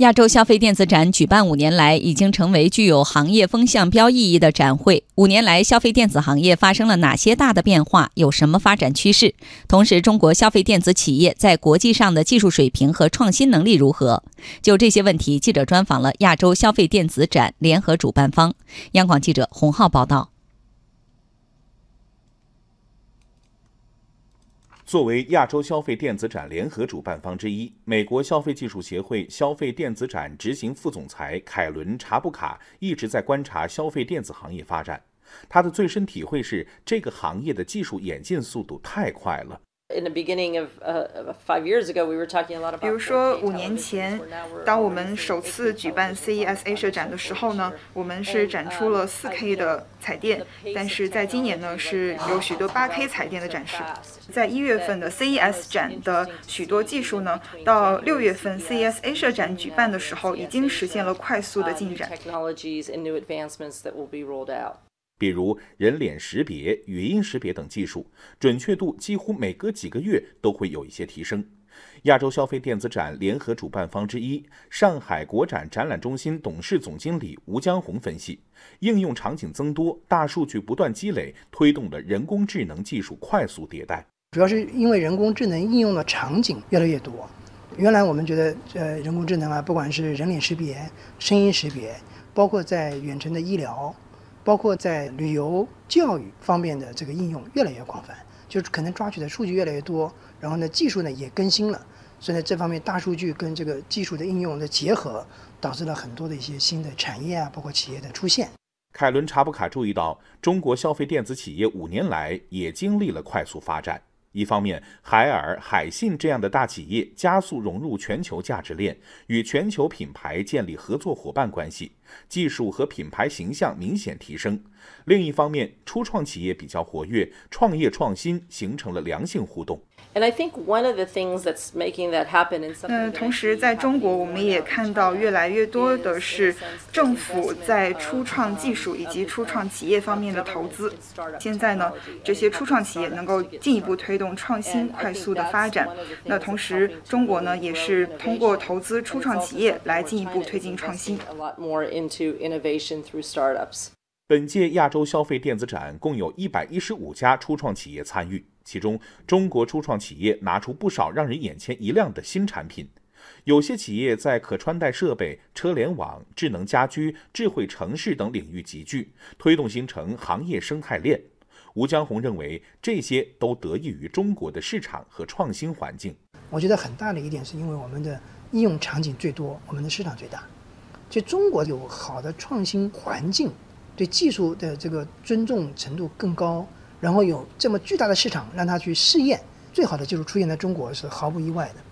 亚洲消费电子展举办五年来，已经成为具有行业风向标意义的展会。五年来，消费电子行业发生了哪些大的变化？有什么发展趋势？同时，中国消费电子企业在国际上的技术水平和创新能力如何？就这些问题，记者专访了亚洲消费电子展联合主办方。央广记者洪浩报道。作为亚洲消费电子展联合主办方之一，美国消费技术协会消费电子展执行副总裁凯伦·查布卡一直在观察消费电子行业发展。他的最深体会是，这个行业的技术演进速度太快了。比如说，五年前，当我们首次举办 CES Asia 展的时候呢，我们是展出了 4K 的彩电，但是在今年呢，是有许多 8K 彩电的展示。在一月份的 CES 展的许多技术呢，到六月份 CES Asia 展举办的时候，已经实现了快速的进展。比如人脸识别、语音识别等技术，准确度几乎每隔几个月都会有一些提升。亚洲消费电子展联合主办方之一上海国展展览中心董事总经理吴江红分析，应用场景增多，大数据不断积累，推动了人工智能技术快速迭代。主要是因为人工智能应用的场景越来越多。原来我们觉得，呃，人工智能啊，不管是人脸识别、声音识别，包括在远程的医疗。包括在旅游、教育方面的这个应用越来越广泛，就是可能抓取的数据越来越多，然后呢，技术呢也更新了，所以呢，这方面大数据跟这个技术的应用的结合，导致了很多的一些新的产业啊，包括企业的出现。凯伦·查布卡注意到，中国消费电子企业五年来也经历了快速发展。一方面，海尔、海信这样的大企业加速融入全球价值链，与全球品牌建立合作伙伴关系，技术和品牌形象明显提升；另一方面，初创企业比较活跃，创业创新形成了良性互动。And I think one of the things that's making that happen in some. 那同时，在中国，我们也看到越来越多的是政府在初创技术以及初创企业方面的投资。现在呢，这些初创企业能够进一步推动创新快速的发展。那同时，中国呢，也是通过投资初创企业来进一步推进创新。本届亚洲消费电子展共有一百一十五家初创企业参与。其中，中国初创企业拿出不少让人眼前一亮的新产品。有些企业在可穿戴设备、车联网、智能家居、智慧城市等领域集聚，推动形成行业生态链。吴江红认为，这些都得益于中国的市场和创新环境。我觉得很大的一点是因为我们的应用场景最多，我们的市场最大。就中国有好的创新环境，对技术的这个尊重程度更高。然后有这么巨大的市场让他去试验，最好的技术出现在中国是毫不意外的。